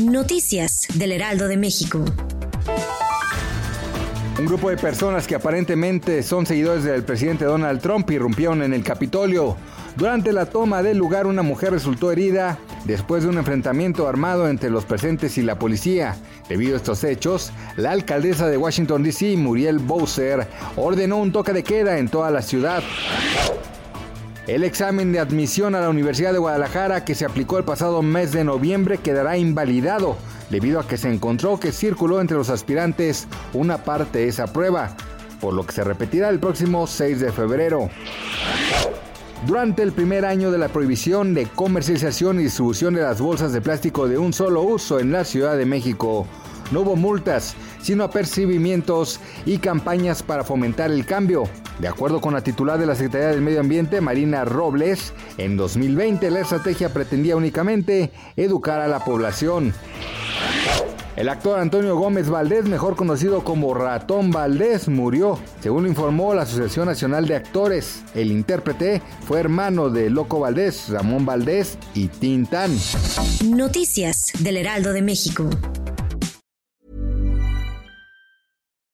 Noticias del Heraldo de México. Un grupo de personas que aparentemente son seguidores del presidente Donald Trump irrumpieron en el Capitolio. Durante la toma del lugar, una mujer resultó herida después de un enfrentamiento armado entre los presentes y la policía. Debido a estos hechos, la alcaldesa de Washington, D.C., Muriel Bowser, ordenó un toque de queda en toda la ciudad. El examen de admisión a la Universidad de Guadalajara que se aplicó el pasado mes de noviembre quedará invalidado debido a que se encontró que circuló entre los aspirantes una parte de esa prueba, por lo que se repetirá el próximo 6 de febrero. Durante el primer año de la prohibición de comercialización y distribución de las bolsas de plástico de un solo uso en la Ciudad de México, no hubo multas, sino apercibimientos y campañas para fomentar el cambio. De acuerdo con la titular de la Secretaría del Medio Ambiente, Marina Robles, en 2020 la estrategia pretendía únicamente educar a la población. El actor Antonio Gómez Valdés, mejor conocido como Ratón Valdés, murió. Según lo informó la Asociación Nacional de Actores, el intérprete fue hermano de Loco Valdés, Ramón Valdés y Tintán. Noticias del Heraldo de México.